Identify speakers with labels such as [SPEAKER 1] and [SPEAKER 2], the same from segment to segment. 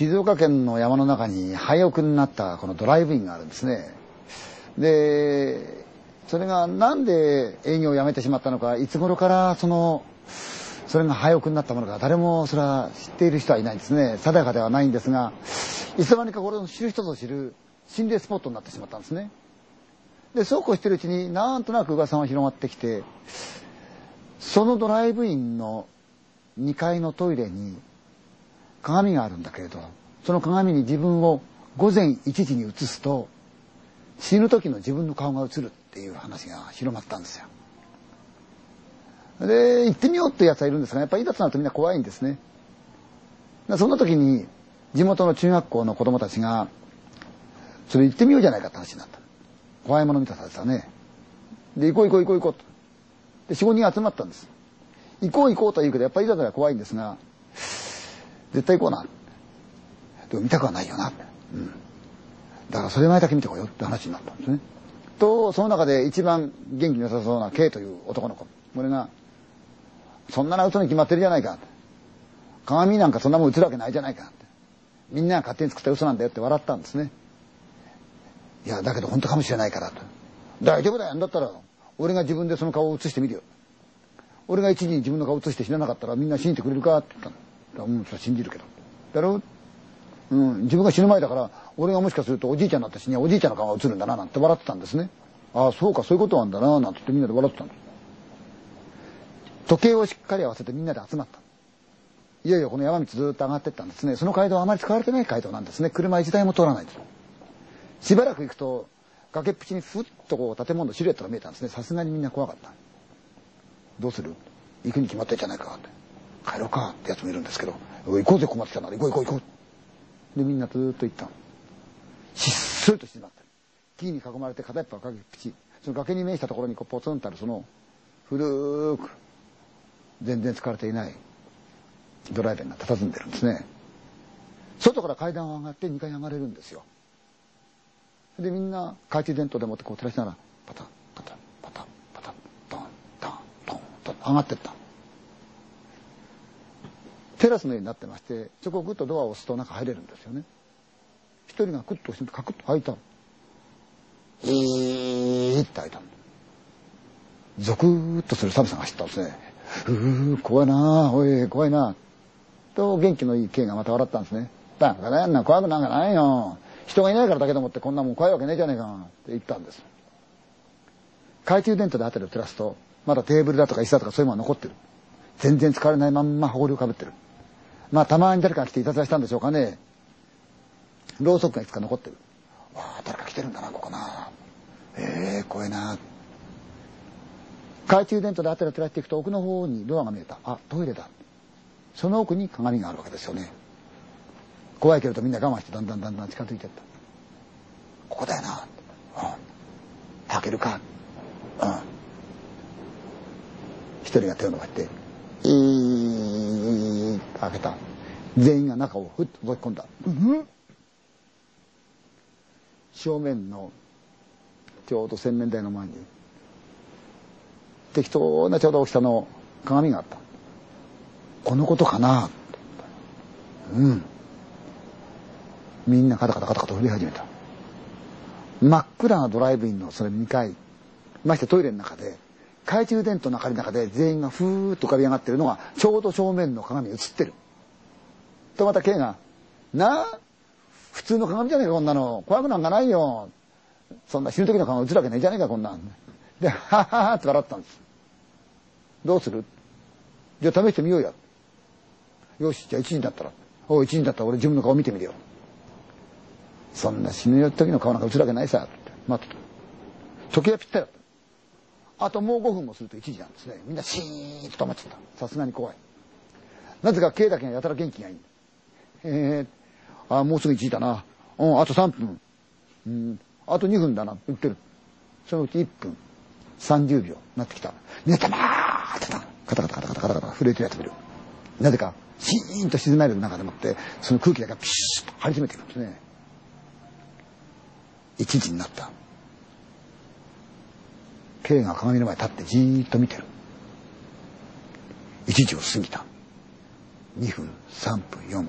[SPEAKER 1] 静岡県の山の中に廃屋になったこのドライブインがあるんですね。で、それがなんで営業をやめてしまったのか、いつ頃からその、それが廃屋になったものか、誰もそれは知っている人はいないんですね。定かではないんですが、いつの間にかこれを知る人ぞ知る心霊スポットになってしまったんですね。で、そうこうしてるうちになんとなく噂が広がってきて、そのドライブインの2階のトイレに鏡があるんだけれど、その鏡に自分を午前1時に映すと、死ぬ時の自分の顔が映るっていう話が広まったんですよ。で、行ってみようってやつはいるんですが、やっぱりいざとなるとみんな怖いんですね。そんな時に、地元の中学校の子供たちが、それ行ってみようじゃないかって話になった。怖いもの見たさでさね。で、行こう行こう行こう行こうと。で、4、5人集まったんです。行こう行こうとは言うけど、やっぱりいざとなら怖いんですが、絶対行こうな。でも見たくはないよな。うん。だからそれ前だけ見てこようって話になったんですね。と、その中で一番元気の良さそうな K という男の子。これが、そんなの嘘に決まってるじゃないか。鏡なんかそんなもん映るわけないじゃないか。みんなが勝手に作った嘘なんだよって笑ったんですね。いや、だけど本当かもしれないからと。大丈夫だよ。だったら、俺が自分でその顔を映してみるよ。俺が一時に自分の顔を映して死ななかったらみんな信じてくれるかって言ったの。うん、それ信じるけど。だろ？うん、自分が死ぬ前だから、俺がもしかするとおじいちゃんになった死におじいちゃんの顔が映るんだな、なんて笑ってたんですね。ああ、そうか、そういうことなんだな、なんて言ってみんなで笑ってたんです。時計をしっかり合わせてみんなで集まった。いよいよこの山道ずっと上がってったんですね。その街道はあまり使われてない街道なんですね。車一台も通らないです。しばらく行くと、崖っぷちにふっとこう建物のシルエットが見えたんですね。さすがにみんな怖かった。どうする？行くに決まってんじゃないかって。帰ろうかってやつもいるんですけど、行こうぜ困ってたなら行こう行こう行こう。でみんなずっと行ったの。ひっそりと静まってる。木に囲まれて片っぽは崖っぷち。その崖に面したところにこうポツンとあるその古く全然使われていないドライバーが佇んでるんですね。外から階段を上がって2階に上がれるんですよ。でみんな懐中電灯でもってこう照らしながらパタンパタンパタンパタントントントントン上がってったテラスのようになってましてそこをグッとドアを押すと中入れるんですよね。一人がクッと押してカクッと開いたえーって開いたゾクッとする寒さが走ったんですね。うー怖いなおい怖いなと元気のいい K がまた笑ったんですね。バカだよな怖くなんかないよ。人がいないからだけでもってこんなもん怖いわけねえじゃねえかって言ったんです。懐中電灯で辺りを照らすとまだテーブルだとか椅子だとかそういうものが残ってる。全然使われないまんま埃をかぶってる。まあたまに誰かが来ていたずらしたんでしょうかねろうそくがいつか残ってるわあ誰か来てるんだなここなええー、怖いな懐中電灯で辺りを照らしていくと奥の方にドアが見えたあトイレだその奥に鏡があるわけですよね怖いけれどみんな我慢してだんだんだんだん近づいていった。ここだよな。うん。開けるか。うん。一人が手を伸ばして、開けた。全員が中をふっと覗き込んだ。うん正面のちょうど洗面台の前に適当なちょうど大きさの鏡があった。このことかな？うん。みんなカタカタカタカタ振り始めた。真っ暗なドライブインのそれ2階、ましてトイレの中で、懐中電灯の明かりの中で全員がふーっと浮かび上がってるのが、ちょうど正面の鏡に映ってる。とまた K が、なあ普通の鏡じゃねえかこんなの。怖くなんかないよ。そんな死ぬ時の顔映るわけねえじゃねえかこんなん。で、はははって笑ったんです。どうする？じゃあ試してみようや。よし、じゃあ1時になったら。おい、1時になったら俺自分の顔見てみるよ。そんな死ぬ時の顔なんか映るわけないさって待ってた時計はぴったりだったあともう5分もすると1時なんですね。みんなシーンと止まっちゃった。さすがに怖い。なぜか K だけがやたら元気がいい。えー、あもうすぐ1時だな。うんあと3分。うんあと2分だな。言ってる。そのうち1分。30秒なってきた。みんな黙ってた。カタカタカタカタカタカタ震えてるやつ見る。なぜかシーンと静まる中でもってその空気だけがピシッと張り詰めていくんですね。1時になった。K が鏡の前に立ってじーっと見てる1時を過ぎた2分3分4分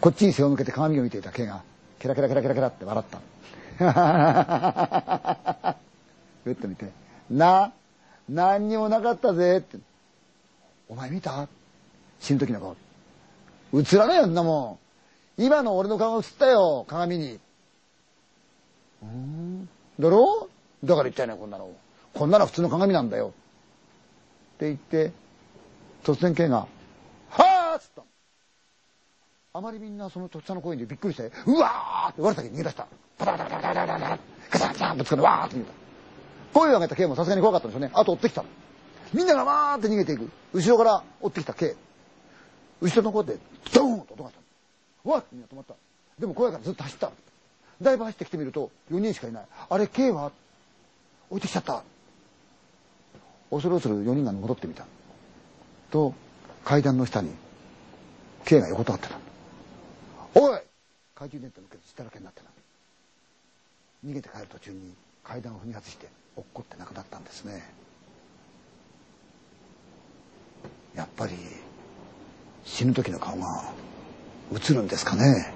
[SPEAKER 1] こっちに背を向けて鏡を見ていた K がケラケラケラケラケラって笑った。ふっと見て、な、何にもなかったぜって。お前見た？死ぬ時の顔。映らないよ、んなもん。今の俺の顔映ったよ、鏡に。うーん？だろ？だから言ったよね、こんなの。こんなの普通の鏡なんだよ。って言って、突然 K が、はあっつった。あまりみんなそのとっさの声にびっくりして、うわーって我先に逃げ出した。パタパタパタパタパタガチャガチャンとつかんでわーって逃げた。声を上げた K もさすがに怖かったんでしょうね。あと追ってきた。みんながわーって逃げていく。後ろから追ってきた K。後ろの方で、ドーンと音がした。わっみんな止まった。でも怖いからずっと走った。だいぶ走ってきてみると、4人しかいない。あれ、K は置いてきちゃった。恐る恐る4人が戻ってみた。と、階段の下に、K が横たわってた。おい懐中電灯抜けて血だらけになってな。逃げて帰る途中に階段を踏み外して落っこって亡くなったんですね。やっぱり死ぬ時の顔が映るんですかね。